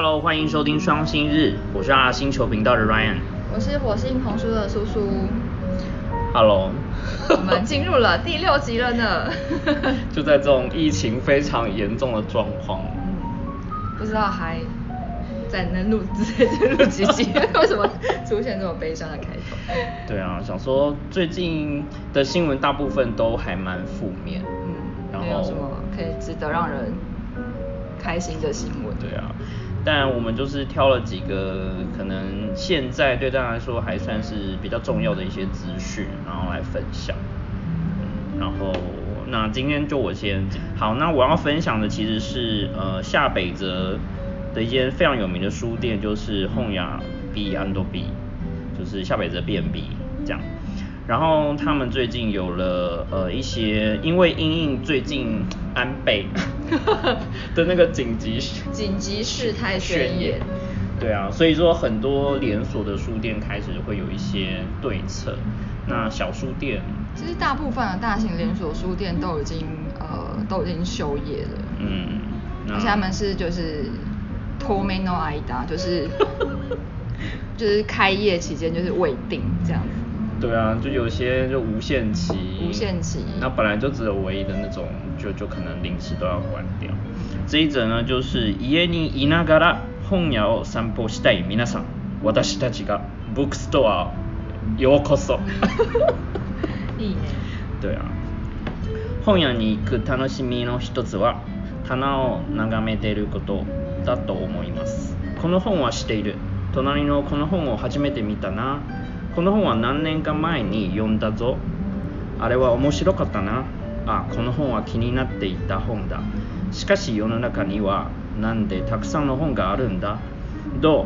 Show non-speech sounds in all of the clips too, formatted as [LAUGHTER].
Hello，欢迎收听双星日，我是阿星球频道的 Ryan。我是火星童书的苏苏。Hello，我们进入了 [LAUGHS] 第六集了呢。就在这种疫情非常严重的状况，不知道还在能录之类录几集？[LAUGHS] 为什么出现这么悲伤的开头？对啊，想说最近的新闻大部分都还蛮负面，嗯，然后没有什么可以值得让人开心的新闻。对啊，但我们就是挑了几个可能现在对大家来说还算是比较重要的一些资讯，然后来分享。嗯，然后那今天就我先好，那我要分享的其实是呃下北泽的一间非常有名的书店，就是 hon 雅 B 安多 B，就是下北泽 B&B 这样。然后他们最近有了呃一些，因为因应最近安倍 [LAUGHS] 的那个紧急紧急事态宣言，对啊，所以说很多连锁的书店开始会有一些对策。那小书店，其实大部分的大型连锁书店都已经呃都已经休业了。嗯，而且他们是就是托梅诺挨达，就是 [LAUGHS] 就是开业期间就是未定这样子。对啊，就有些就无限期，无限期那本来就只有唯一的那种，就就可能临时都要关掉。这一则呢，就是家にいながら本屋を散歩したい皆さん、私たちがブックストアようこそ。[LAUGHS] いいね。[LAUGHS] 对啊。本屋に行く楽しみの一つは棚を眺めていることだと思います。この本は知っている。隣のこの本を初めて見たな。この本は何年か前に読んだぞ。あれは面白かったな。あ、この本は気になっていた本だ。しかし世の中にはなんでたくさんの本があるんだ。ど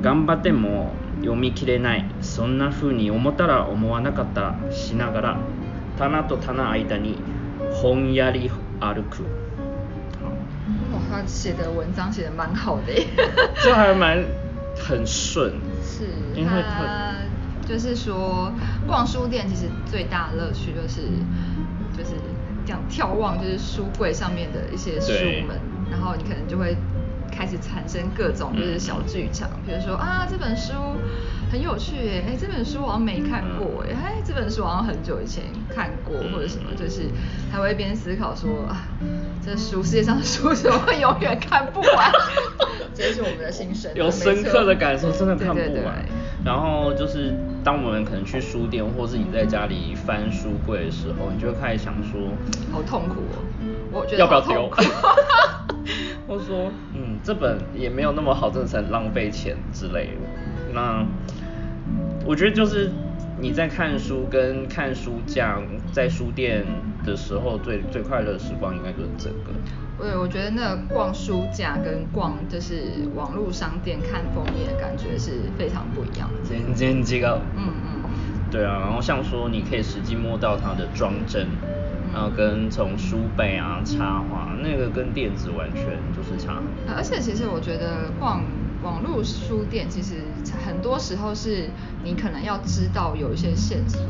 う？頑張っても読み切れないそんな風に思ったら思わなかったしながら棚と棚間に本やり歩く哇，他写的文章写的蛮好的耶。[LAUGHS] 这还蛮很顺 [LAUGHS] 是因为他它就是说，逛书店其实最大的乐趣就是就是这样眺望，就是书柜上面的一些书对。们，然后你可能就会开始产生各种就是小剧场，比如说啊这本书很有趣耶，哎这本书我好像没看过耶，哎这本书好像很久以前看过或者什么，就是还会一边思考说啊这书世界上的书怎么会永远看不完？[LAUGHS] 这是我们的心声，有深刻的感受，真的看不对对对。完。然后就是当我们可能去书店，或是你在家里翻书柜的时候，你就会开始想说，好痛苦哦，我觉得要不要丢好痛苦？或 [LAUGHS] 说，嗯，这本也没有那么好，真的是很浪费钱之类的。那我觉得就是你在看书跟看书架在书店的时候最最快乐的时光，应该就是这个。对，我觉得那个逛书架跟逛就是网络商店看封面的感觉是非常不一样的。全然違う。嗯嗯。对啊，然后像说你可以实际摸到它的装帧，然后跟从书背啊插画，那个跟电子完全就是差。而且其实我觉得逛网络书店，其实很多时候是你可能要知道有一些线索。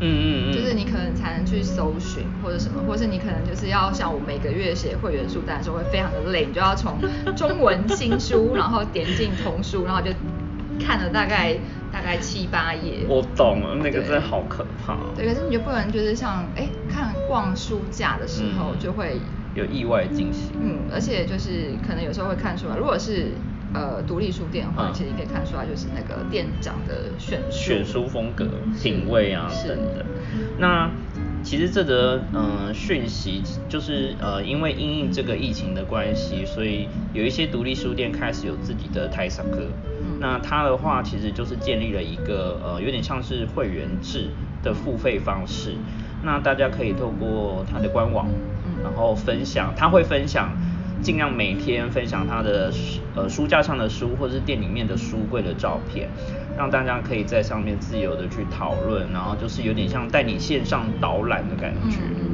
嗯嗯嗯。就是你可能才能去搜寻或者什么，或是你可能就是要像我每个月写会员书单的时候会非常的累，你就要从中文新书，然后点进童书，然后就看了大概大概七八页。我懂了，那个真的好可怕。对，可是你就不能就是像哎看逛书架的时候嗯就会有意外惊喜。嗯，而且就是可能有时候会看出来，如果是呃独立书店的话，嗯其实你可以看出来就是那个店长的选书选书风格、品味啊是等等。那其实这则嗯、呃讯息就是呃，因为因应这个疫情的关系，所以有一些独立书店开始有自己的台商课。嗯那它的话其实就是建立了一个呃有点像是会员制的付费方式。那大家可以透过它的官网，嗯然后分享，他会分享。尽量每天分享他的书呃书架上的书，或者是店里面的书柜的照片，让大家可以在上面自由的去讨论，然后就是有点像带你线上导览的感觉。嗯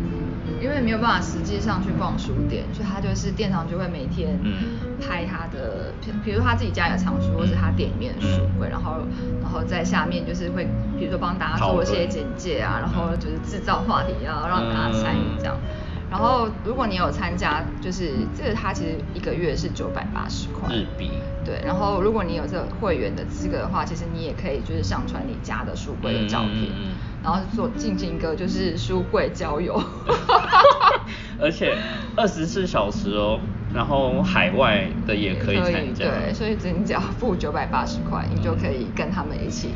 因为没有办法实际上去逛书店，所以他就是店长就会每天嗯拍他的，比比如他自己家里的藏书，或是他店里面的书柜，然后然后在下面就是会，比如说帮大家做一些简介啊，然后就是制造话题啊，让大家参与这样。然后如果你有参加，就是这个它其实一个月是九百八十块日币。对，然后如果你有这个会员的资格的话，其实你也可以就是上传你家的书柜的照片，嗯嗯嗯然后做进行一个就是书柜交友。[LAUGHS] 而且二十四小时哦，然后海外的也可以参加。对，所以只你只要付九百八十块，你就可以跟他们一起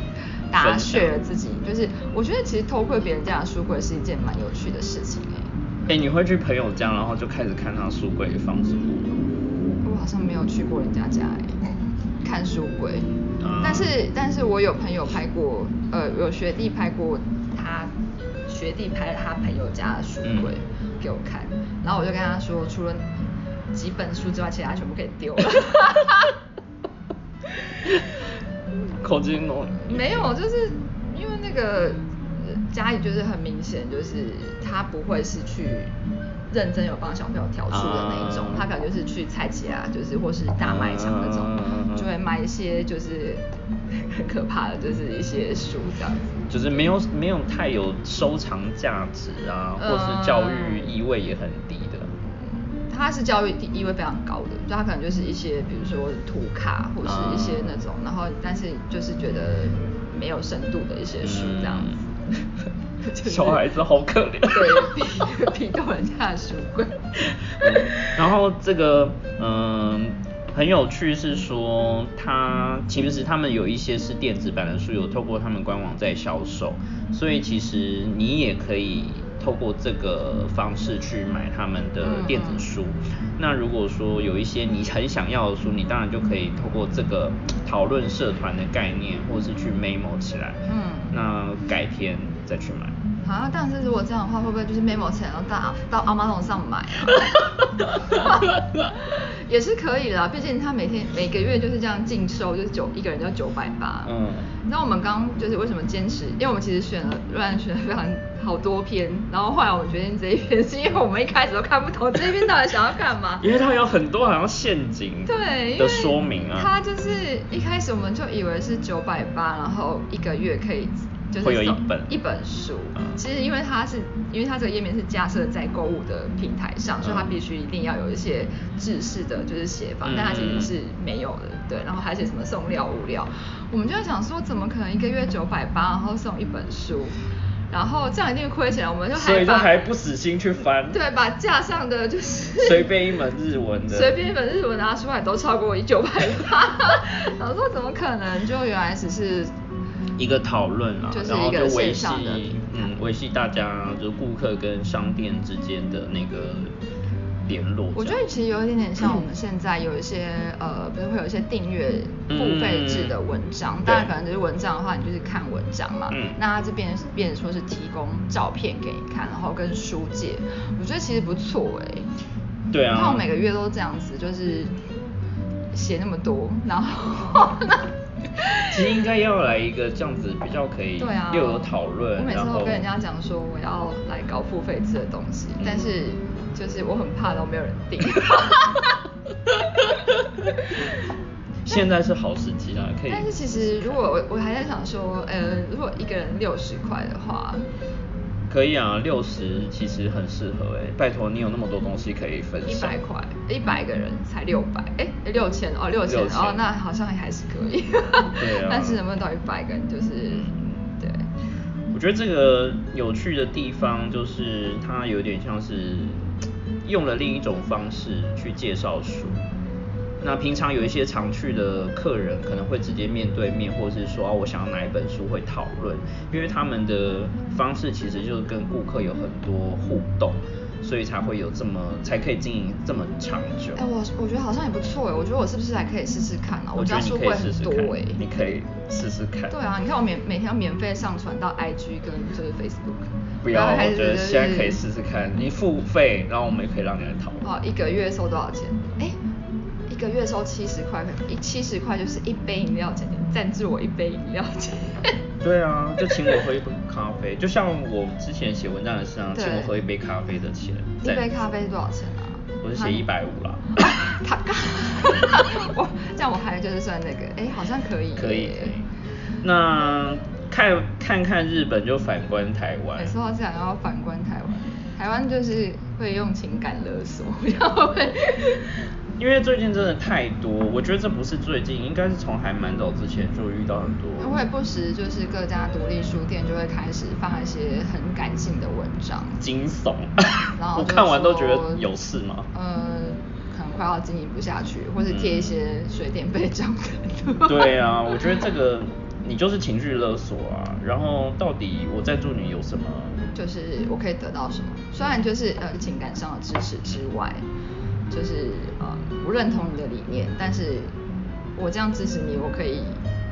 大家分享 share 自己，就是我觉得其实偷窥别人家的书柜是一件蛮有趣的事情哎、哎，你会去朋友家，然后就开始看他书柜放什么？我好像没有去过人家家哎、看书柜，啊。但是但是我有朋友拍过，呃，有学弟拍过他学弟拍了他朋友家的书柜、嗯给我看，然后我就跟他说，除了几本书之外，其他全部可以丢了。[LAUGHS] 口金哦，没有，就是因为那个呃家里就是很明显，就是他不会是去认真有帮小朋友挑书的那一种，啊他可能就是去菜市啊，就是或是大卖场那种，啊就会买一些就是很可怕的，就是一些书这样子。就是没有没有太有收藏价值啊，或是教育意味也很低的。他是教育地意味非常高的，就它可能就是一些比如说图卡或是一些那种，然后但是就是觉得没有深度的一些书这样子。就 [LAUGHS] 是小孩子好可怜 [LAUGHS] 对，批批斗人家的书柜。嗯然后这个嗯很有趣是说，它其实他们有一些是电子版的书，有透过他们官网在销售，所以其实你也可以透过这个方式去买他们的电子书。那如果说有一些你很想要的书，你当然就可以透过这个讨论社团的概念，或是去 memo 起来。嗯那改天再去买。啊，但是如果这样的话，会不会就是 memo 起来，然后到到 Amazon 上买啊？[LAUGHS] 也是可以啦，毕竟他每天每个月就是这样净收，就是九一个人就九百八。嗯你知道我们刚就是为什么坚持？因为我们其实选了乱选了非常好多篇，然后后来我们决定这一篇，是因为我们一开始都看不懂这一篇到底想要干嘛。[LAUGHS] 因为它有很多好像陷阱对，的说明啊，它就是一开始我们就以为是九百八，然后一个月可以就是会有一送本一本书。嗯其实因为它是因为它这个页面是架设在购物的平台上，所以它嗯必须一定要有一些制式的就是写法，嗯但它其实是没有的。对，然后还写什么送料物料，我们就在想说，怎么可能一个月九百八，然后送一本书？然后这样一定亏钱，我们就所以就把还不死心去翻，对，把架上的就是随便一门日文的，[LAUGHS] 随便一本日文拿出来都超过一九百八，[LAUGHS] 然后说怎么可能？就原来只是一个讨论啊，就是然后就维系嗯维系大家就是顾客跟商店之间的那个联络。我觉得其实有一点点像我们现在有一些呃，不是会有一些订阅付费制的文章，嗯当然对可能就是文章的话，你就是看文章嘛。嗯那它这边是变成说是提供照片给你看，然后跟书借，我觉得其实不错哎、对啊你看我每个月都这样子，就是写那么多，然后 [LAUGHS] 其实应该要来一个这样子比较可以对啊，又有讨论，我每次都跟人家讲说我要来搞付费制的东西，嗯但是就是我很怕都没有人订。[LAUGHS] 现在是好时机啊，可以。但是其实如果我我还在想说，呃，如果一个人六十块的话，可以啊，六十其实很适合哎、拜托你有那么多东西可以分一享。百块，一百个人才六百，哎，六千哦，六千6000哦，那好像还是可以。对啊 [LAUGHS] 但是能不能到一百个人，就是对。我觉得这个有趣的地方就是它有点像是用了另一种方式去介绍书。那平常有一些常去的客人可能会直接面对面，或是说啊我想要哪一本书会讨论，因为他们的方式其实就是跟顾客有很多互动，所以才会有这么才可以经营这么长久。哎，我我觉得好像也不错哎，我觉得我是不是还可以试试看啊？我觉得你可以家书柜试试看很多哎，，你可以试试看。对啊，你看我免每天要免费上传到 IG 跟就是 Facebook，不要，我觉得现在可以试试看，你付费，然后我们也可以让你来讨论。哦，一个月收多少钱？个月收七十块，一七十块就是一杯饮料钱，你赞助我一杯饮料钱。对啊，[LAUGHS] 就请我喝一杯咖啡，就像我之前写文章的是啊，对请我喝一杯咖啡的钱。一杯咖啡多少钱啊？我是写一百五啦。[LAUGHS] 他刚，[LAUGHS] 我这样我还就是算那个，哎，好像可以。可以可以。那看看看日本就反观台湾哎，。说到这样，要反观台湾，台湾就是会用情感勒索，然后会。因为最近真的太多，我觉得这不是最近，应该是从还蛮早之前就遇到很多。会不时就是各家独立书店就会开始发一些很感性的文章，惊悚。然后 [LAUGHS] 我看完都觉得有事吗？呃，可能快要经营不下去，或是贴一些水电费账单。对啊，[LAUGHS] 我觉得这个你就是情绪勒索啊。然后到底我在做你有什么？就是我可以得到什么？虽然就是呃情感上的支持之外。就是呃不认同你的理念，但是我这样支持你，我可以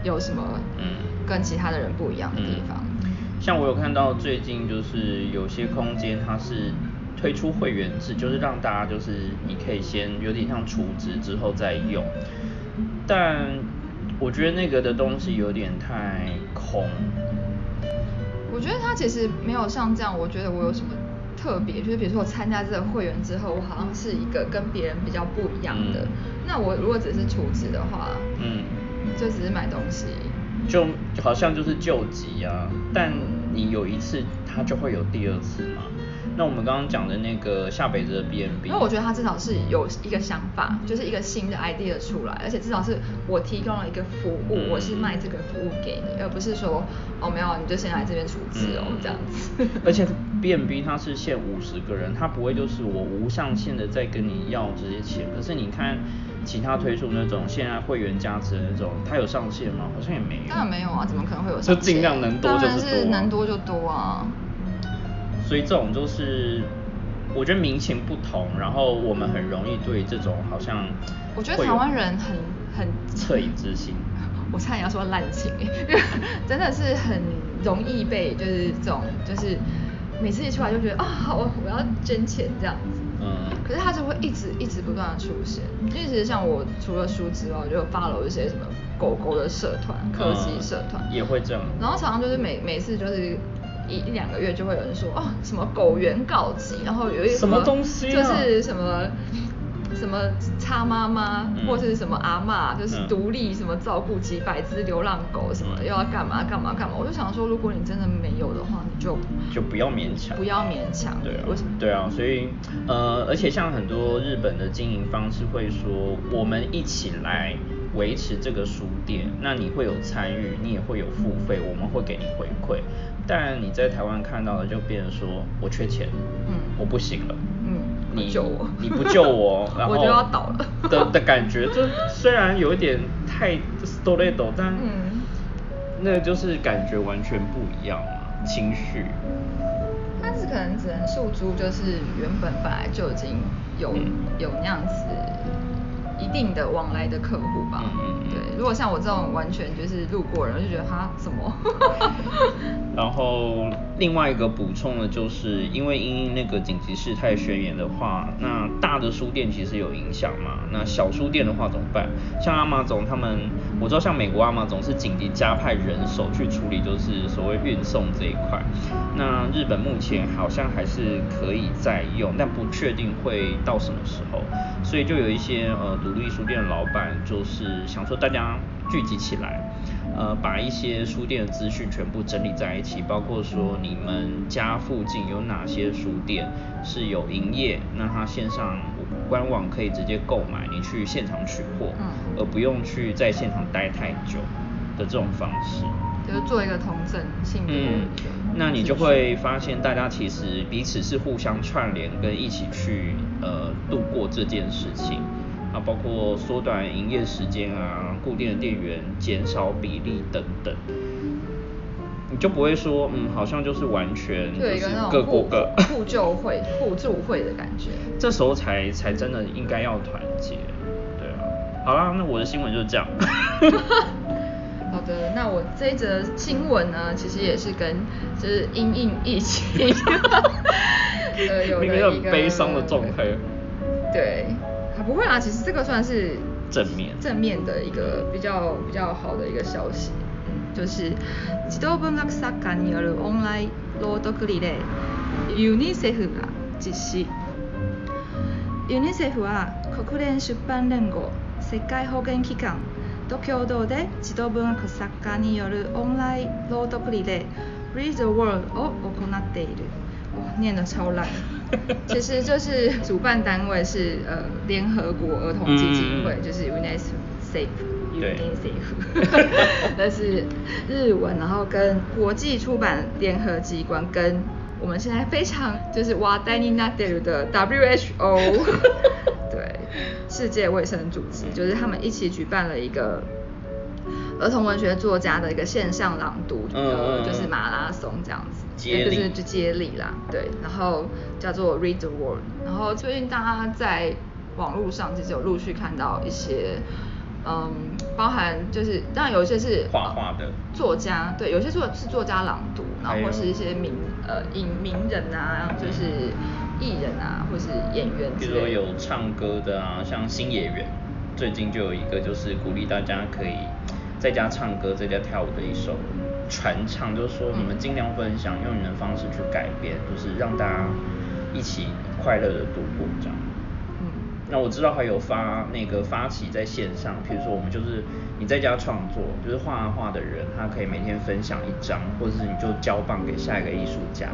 有什么嗯跟其他的人不一样的地方？像我有看到最近就是有些空间它是推出会员制，就是让大家就是你可以先有点像储值之后再用，但我觉得那个的东西有点太空。我觉得它其实没有像这样，我觉得我有什么。特别就是，比如说我参加这个会员之后，我好像是一个跟别人比较不一样的。那我如果只是储值的话，嗯，就只是买东西，就好像就是救急啊。但你有一次，它就会有第二次嘛。那我们刚刚讲的那个下北泽的 B N B，因为我觉得他至少是有一个想法，就是一个新的 idea 出来，而且至少是我提供了一个服务，我是卖这个服务给你，而不是说哦没有你就先来这边处置哦这样子。而且 B N B 它是限五十个人，它不会就是我无上限的在跟你要这些钱。可是你看其他推出那种现在会员加持的那种，它有上限吗？好像也没有。当然没有啊，怎么可能会有上限？就尽量能多就是多，能多就多啊。所以这种就是，我觉得民情不同，然后我们很容易对这种好像，我觉得台湾人很很恻隐之心，我差点要说滥情，因为真的是很容易被就是这种就是每次一出来就觉得啊好我要捐钱这样子，嗯，可是他就会一直一直不断的出现，因为其实像我除了书之外，我就发了一些什么狗狗的社团、科技社团。也会这样，然后常常就是每每次就是。一一两个月就会有人说哦什么狗源告急，然后有一什么东西就是什么什么叉妈妈或是什么阿妈，就是独立什么照顾几百只流浪狗什么又要干嘛干嘛干嘛，我就想说如果你真的没有的话，你就就不要勉强，不要勉强，对啊，对啊，所以呃而且像很多日本的经营方式会说我们一起来。维持这个书店，那你会有参与，你也会有付费，我们会给你回馈。但你在台湾看到的就变成说我缺钱，嗯，我不行了，嗯，你救我，你不救我，[LAUGHS] 然后我就要倒了的的感觉。就虽然有一点太 s t o r e d 但嗯，那就是感觉完全不一样嘛，情绪。但是可能只能诉诸，就是原本本来就已经有有那样子。一定的往来的客户吧，对。如果像我这种完全就是路过人，就觉得他什么？[LAUGHS] 然后另外一个补充的就是，因为因那个紧急事态宣言的话，那大的书店其实有影响嘛。那小书店的话怎么办？像阿玛总他们，我知道像美国阿玛总是紧急加派人手去处理，就是所谓运送这一块。那日本目前好像还是可以再用，但不确定会到什么时候。所以就有一些呃独立书店的老板，就是想说大家聚集起来，呃把一些书店的资讯全部整理在一起，包括说你们家附近有哪些书店是有营业，那它线上官网可以直接购买，你去现场取货，嗯而不用去在现场待太久的这种方式。就是做一个同整性的。嗯，那你就会发现大家其实彼此是互相串联跟一起去呃度过这件事情啊，包括缩短营业时间啊，固定的店员减少比例等等，你就不会说嗯好像就是完全就是各过各互 [LAUGHS] 救会互助会的感觉。这时候才才真的应该要团结，对啊。好啦，那我的新闻就是这样。[LAUGHS] 好的，那我这一则新闻呢，其实也是跟就是因应疫情，[LAUGHS] 呃，有一个悲伤的状态。对，还不会啊，其实这个算是正面正面的一个比较比较好的一个消息，就是児童文学作家によるオンライン朗読リレーユニセフが実施。ユニセフは国連出版連合世界保健機関と共同で児童文学作家によるオンライン朗読リレー Read the World を行っている。念的超烂。 [LAUGHS] 其实就是主办单位是呃联合国儿童基金会，嗯。就是 UNICEF。对。UNICEF，[LAUGHS] 那是日文，然后跟国际出版联合机关跟我们现在非常就是哇丹尼纳德鲁的 WHO，[LAUGHS] 对，世界卫生组织，就是他们一起举办了一个儿童文学作家的一个线上朗读，嗯嗯呃，嗯。就是马拉松这样子，接力就是就接力啦，对，然后叫做 Read the World，然后最近大家在网络上其实有陆续看到一些。嗯，包含就是当然有一些是画画的作家，对，有些作是作家朗读，然后或是一些名呃影名人啊，就是艺人啊，或是演员比如说。有唱歌的啊，像新演员，最近就有一个就是鼓励大家可以在家唱歌、在家跳舞的一首传唱，就是说你们尽量分享，用你的方式去改变，就是让大家一起快乐的度过这样。嗯，那我知道还有发那个发起在线上，比如说我们就是你在家创作，就是画画的人，他可以每天分享一张，或者是你就交棒给下一个艺术家，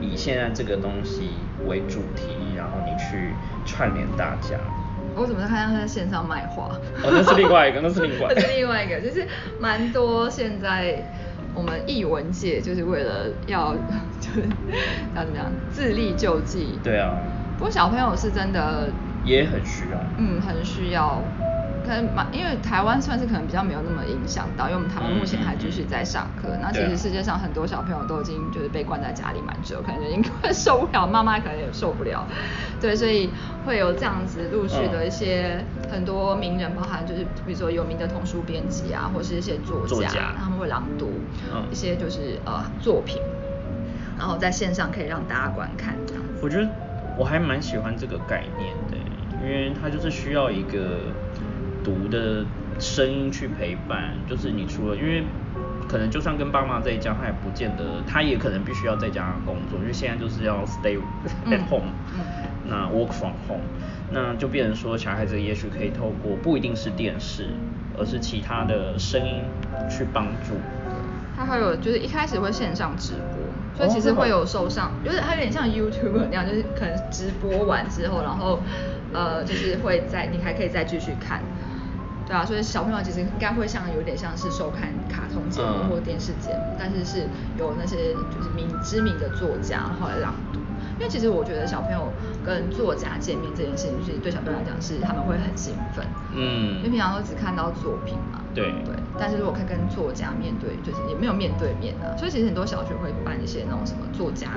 以现在这个东西为主题，然后你去串联大家。我怎么看到他在线上卖画？哦那是另外一个那是另外一个 [LAUGHS] 那是另外一个，就是蛮多现在我们艺文界就是为了要 [LAUGHS] 就是要怎么样自力救济。对啊，不过小朋友是真的，也很需要。嗯，很需要。可能蛮，因为台湾算是可能比较没有那么影响到，因为我们台湾目前还继续在上课。那其实世界上很多小朋友都已经就是被关在家里蛮久，可能已经快受不了，妈妈可能也受不了。对，所以会有这样子陆续的一些很多名人，包含就是比如说有名的童书编辑啊，或是一些作家，作家他们会朗读嗯一些就是呃作品，然后在线上可以让大家观看这样子。我觉得我还蛮喜欢这个概念的，因为它就是需要一个读的声音去陪伴，就是你除了因为可能就算跟爸妈在家，他也不见得，他也可能必须要在家工作，因为现在就是要 stay at 嗯 home，、嗯。那 work from home，那就变成说小孩子也许可以透过不一定是电视，而是其他的声音去帮助。他还有就是一开始会线上直播，所以其实会有受上，就是它有点像 YouTube 那样，就是可能直播完之后，然后呃就是会在你还可以再继续看，对啊，所以小朋友其实应该会像有点像是收看卡通节目嗯或电视节目，但是是有那些就是名知名的作家然后来朗读。因为其实我觉得小朋友跟作家见面这件事情，其实对小朋友来讲是他们会很兴奋，嗯因为平常都只看到作品嘛，对对，但是如果可以跟作家面对，就是也没有面对面啊，所以其实很多小学会办一些那种什么作家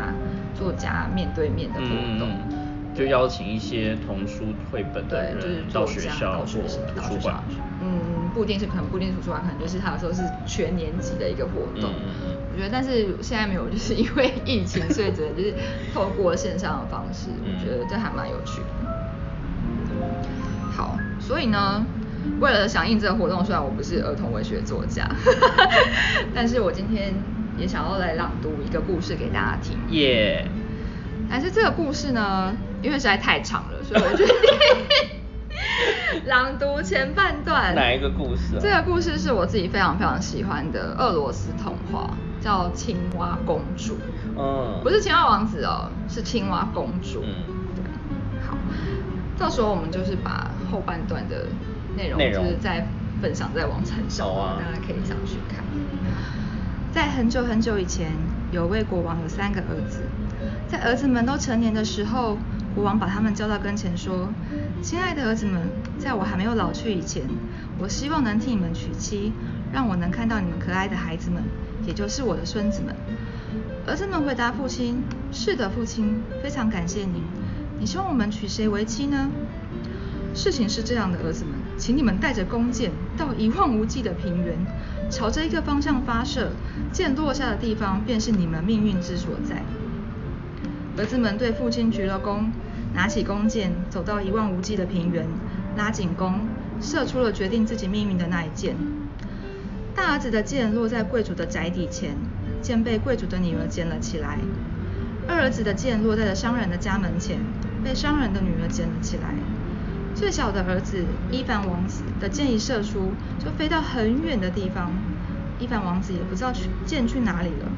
作家面对面的活动。嗯就邀请一些童书绘本的对，就是人到学校或图书馆。嗯，不一定是可能不一定是图书馆，可能就是他有时候是全年级的一个活动。我觉得，但是现在没有，就是因为疫情，所以只能就是透过线上的方式，嗯我觉得这还蛮有趣的。好，所以呢，为了响应这个活动，虽然我不是儿童文学作家，[LAUGHS] 但是我今天也想要来朗读一个故事给大家听。耶、但是这个故事呢，因为实在太长了，所以我决定 [LAUGHS] 朗读前半段。哪一个故事啊这个故事是我自己非常非常喜欢的俄罗斯童话，叫《青蛙公主》。嗯，不是青蛙王子哦，是青蛙公主。嗯对，好，到时候我们就是把后半段的内容，就是再分享在网站上，啊大家可以上去看。在很久很久以前，有位国王有三个儿子，在儿子们都成年的时候，国王把他们叫到跟前说：“亲爱的儿子们，在我还没有老去以前，我希望能替你们娶妻，让我能看到你们可爱的孩子们，也就是我的孙子们。”儿子们回答父亲：“是的，父亲，非常感谢您。你希望我们娶谁为妻呢？”事情是这样的，儿子们，请你们带着弓箭到一望无际的平原，朝着一个方向发射，箭落下的地方便是你们命运之所在。儿子们对父亲鞠了躬，拿起弓箭，走到一望无际的平原，拉紧弓，射出了决定自己命运的那一箭。大儿子的箭落在贵族的宅邸前，箭被贵族的女儿捡了起来。二儿子的箭落在了商人的家门前，被商人的女儿捡了起来。最小的儿子伊凡王子的箭一射出，就飞到很远的地方。伊凡王子也不知道去箭去哪里了。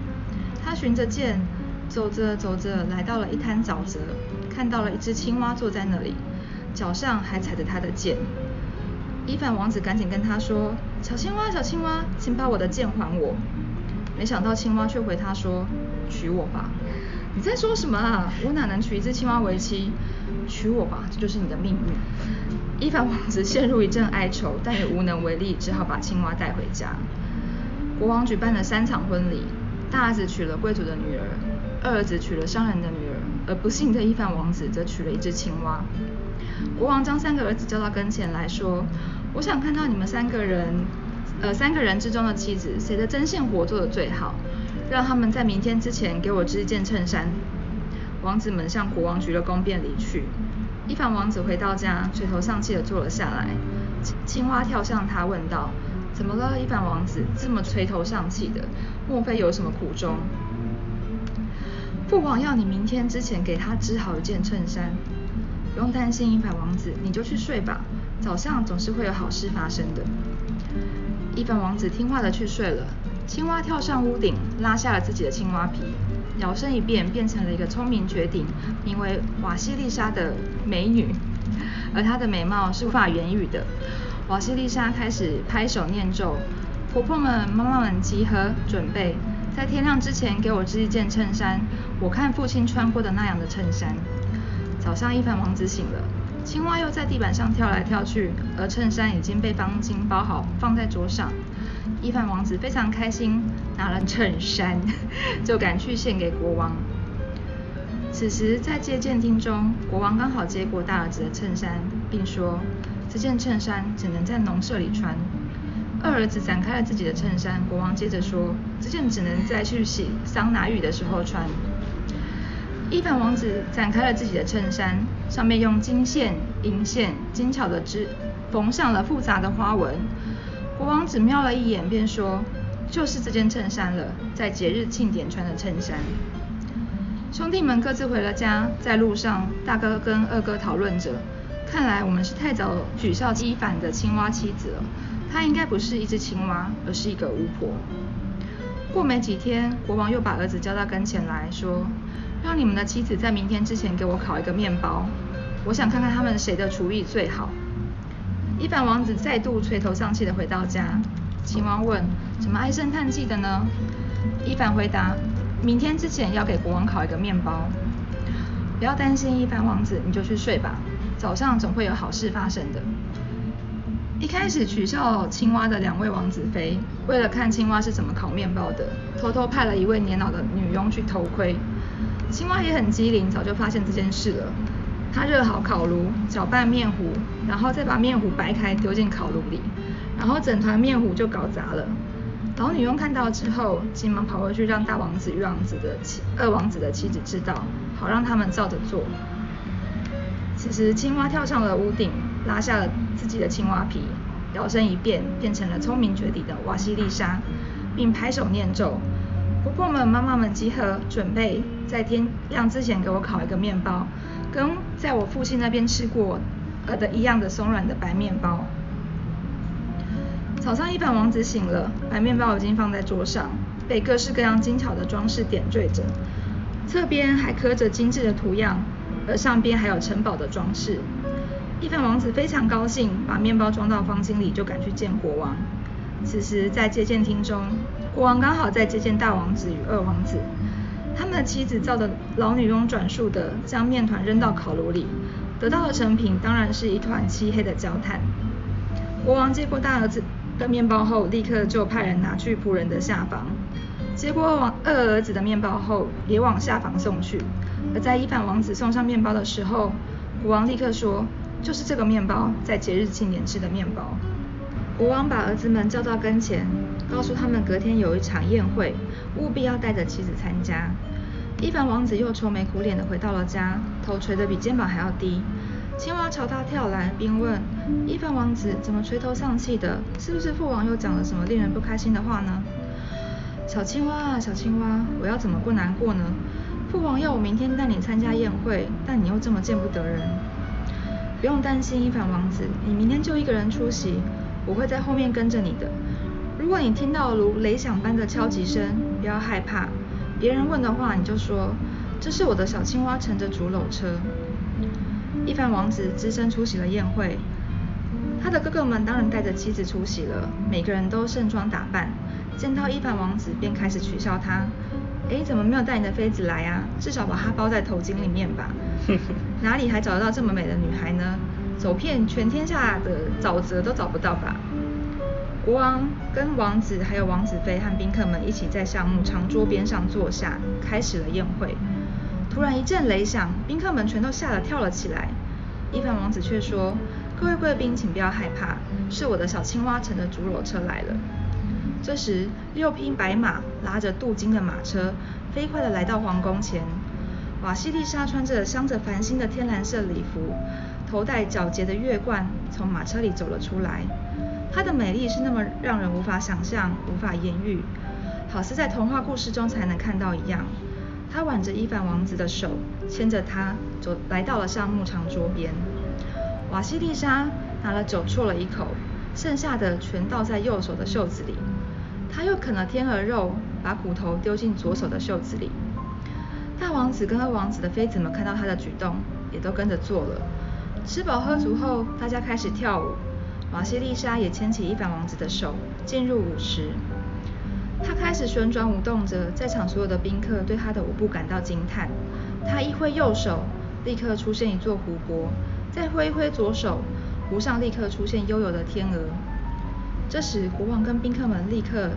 他循着箭走着走着，来到了一滩沼泽，看到了一只青蛙坐在那里，脚上还踩着他的剑。伊凡王子赶紧跟他说：“小青蛙，小青蛙，请把我的剑还我。”没想到青蛙却回他说：“娶我吧。”你在说什么啊？我哪能娶一只青蛙为妻？娶我吧，这就是你的命运。伊凡王子陷入一阵哀愁，但也无能为力，只好把青蛙带回家。国王举办了三场婚礼，大儿子娶了贵族的女儿，二儿子娶了商人的女儿，而不幸的伊凡王子则娶了一只青蛙。国王将三个儿子叫到跟前来说：“我想看到你们三个人，呃，三个人之中的妻子，谁的针线活做得最好？让他们在明天之前给我织一件衬衫。”王子们向国王鞠了躬，便离去。伊凡王子回到家，垂头丧气地坐了下来。青蛙跳向他，问道：“怎么了，伊凡王子？这么垂头丧气的，莫非有什么苦衷？”父王要你明天之前给他织好一件衬衫。不用担心，伊凡王子，你就去睡吧。早上总是会有好事发生的。伊凡王子听话的去睡了。青蛙跳上屋顶，拉下了自己的青蛙皮。摇身一变，变成了一个聪明绝顶、名为瓦西丽莎的美女，而她的美貌是无法言语的。瓦西丽莎开始拍手念咒：“婆婆们、妈妈们集合，准备，在天亮之前给我织一件衬衫，我看父亲穿过的那样的衬衫。”早上，伊凡王子醒了，青蛙又在地板上跳来跳去，而衬衫已经被方巾包好，放在桌上。伊凡王子非常开心，拿了衬衫就赶去献给国王。此时在接见厅中，国王刚好接过大儿子的衬衫，并说：“这件衬衫只能在农舍里穿。”二儿子展开了自己的衬衫，国王接着说：“这件只能在去洗桑拿浴的时候穿。”伊凡王子展开了自己的衬衫，上面用金线、银线精巧的织缝上了复杂的花纹。国王只瞄了一眼，便说：“就是这件衬衫了，在节日庆典穿的衬衫。”兄弟们各自回了家，在路上，大哥跟二哥讨论着：“看来我们是太早取笑伊凡的青蛙妻子了，她应该不是一只青蛙，而是一个巫婆。”过没几天，国王又把儿子叫到跟前来说：“让你们的妻子在明天之前给我烤一个面包，我想看看他们谁的厨艺最好。”伊凡王子再度垂头丧气地回到家。秦王问：“怎么唉声叹气的呢？”伊凡回答：“明天之前要给国王烤一个面包。”不要担心，伊凡王子，你就去睡吧。早上总会有好事发生的。一开始取笑青蛙的两位王子妃，为了看青蛙是怎么烤面包的，偷偷派了一位年老的女佣去偷窥。青蛙也很机灵，早就发现这件事了。他热好烤炉，搅拌面糊，然后再把面糊掰开丢进烤炉里，然后整团面糊就搞砸了。老女佣看到之后，急忙跑回去让大王子与王子的妻二王子的妻子知道，好让他们照着做。此时青蛙跳上了屋顶，拉下了自己的青蛙皮，摇身一变，变成了聪明绝顶的瓦西丽莎，并拍手念咒：“婆婆们、妈妈们集合，准备在天亮之前给我烤一个面包。”跟在我父亲那边吃过呃的一样的松软的白面包。早上，一盘王子醒了，白面包已经放在桌上，被各式各样精巧的装饰点缀着，侧边还刻着精致的图样，而上边还有城堡的装饰。一凡王子非常高兴，把面包装到方巾里，就赶去见国王。此时，在接见厅中，国王刚好在接见大王子与二王子。他们的妻子照着老女佣转述的，将面团扔到烤炉里，得到的成品当然是一团漆黑的焦炭。国王接过大儿子的面包后，立刻就派人拿去仆人的下房；接过二二儿子的面包后，也往下房送去。而在伊凡王子送上面包的时候，国王立刻说：“就是这个面包，在节日庆典吃的面包。”国王把儿子们叫到跟前，告诉他们隔天有一场宴会，务必要带着妻子参加。伊凡王子又愁眉苦脸地回到了家，头垂得比肩膀还要低。青蛙朝他跳来，并问：“伊凡王子怎么垂头丧气的？是不是父王又讲了什么令人不开心的话呢？”小青蛙啊，小青蛙，我要怎么不难过呢？父王要我明天带你参加宴会，但你又这么见不得人。不用担心，伊凡王子，你明天就一个人出席，我会在后面跟着你的。如果你听到如雷响般的敲击声，不要害怕。别人问的话，你就说这是我的小青蛙乘着竹篓车。伊凡王子只身出席了宴会，他的哥哥们当然带着妻子出席了，每个人都盛装打扮。见到伊凡王子，便开始取笑他：“哎，怎么没有带你的妃子来啊？至少把她包在头巾里面吧。[LAUGHS] 哪里还找得到这么美的女孩呢？走遍全天下的沼泽都找不到吧？”国王跟王子还有王子妃和宾客们一起在橡木长桌边上坐下，开始了宴会。突然一阵雷响，宾客们全都吓得跳了起来。伊凡王子却说：“各位贵宾，请不要害怕，是我的小青蛙乘着竹篓车来了。”这时，六匹白马拉着镀金的马车，飞快地来到皇宫前。瓦西丽莎穿着镶着繁星的天蓝色礼服，头戴皎洁的月冠，从马车里走了出来。她的美丽是那么让人无法想象、无法言喻，好似在童话故事中才能看到一样。她挽着伊凡王子的手，牵着他走来到了橡木长桌边。瓦西丽莎拿了酒啜了一口，剩下的全倒在右手的袖子里。他又啃了天鹅肉，把骨头丢进左手的袖子里。大王子跟二王子的妃子们看到他的举动，也都跟着做了。吃饱喝足后，大家开始跳舞。瓦西丽莎也牵起伊凡王子的手，进入舞池。他开始旋转舞动着，在场所有的宾客对他的舞步感到惊叹。他一挥右手，立刻出现一座湖泊；再挥一挥左手，湖上立刻出现悠游的天鹅。这时，国王跟宾客们立刻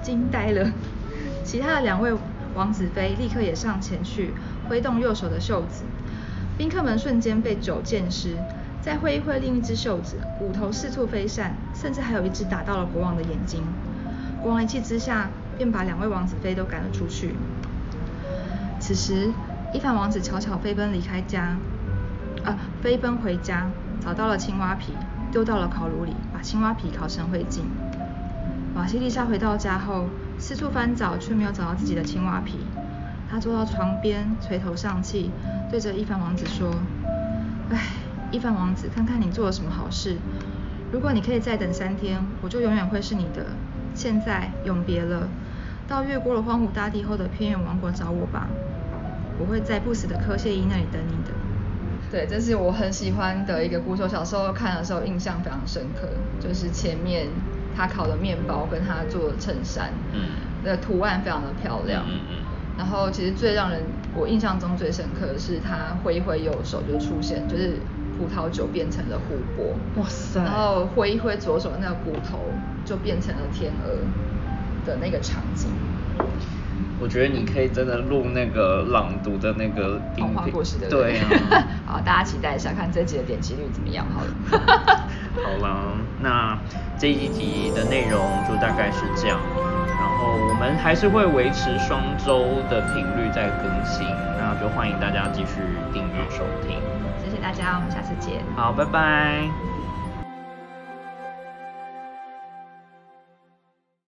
惊呆了。[LAUGHS] 其他的两位王子妃立刻也上前去挥动右手的袖子，宾客们瞬间被酒溅湿。再挥一挥另一只袖子，骨头四处飞散，甚至还有一只打到了国王的眼睛。国王一气之下，便把两位王子妃都赶了出去。此时，伊凡王子悄悄飞奔离开家，啊，飞奔回家，找到了青蛙皮。丢到了烤炉里，把青蛙皮烤成灰烬。瓦西丽莎回到家后，四处翻找，却没有找到自己的青蛙皮。她坐到床边，垂头丧气，对着伊凡王子说：“唉，伊凡王子，看看你做了什么好事。如果你可以再等三天，我就永远会是你的。现在永别了，到越过了荒芜大地后的偏远王国找我吧。我会在不死的科谢伊那里等你的。”对，这是我很喜欢的一个故事。小时候看的时候印象非常深刻，就是前面他烤的面包跟他做的衬衫，嗯，的图案非常的漂亮，嗯嗯。然后其实最让人我印象中最深刻的是他挥一挥右手就出现，就是葡萄酒变成了湖泊，哇塞！然后挥一挥左手那个骨头就变成了天鹅的那个场景。我觉得你可以真的录那个朗读的那个童话故事，对啊。[LAUGHS] 好，大家期待一下，看这集的点击率怎么样？好了。[LAUGHS] 好了，那这一集的内容就大概是这样。然后我们还是会维持双周的频率在更新，那就欢迎大家继续订阅收听。谢谢大家，我们下次见。好，拜拜。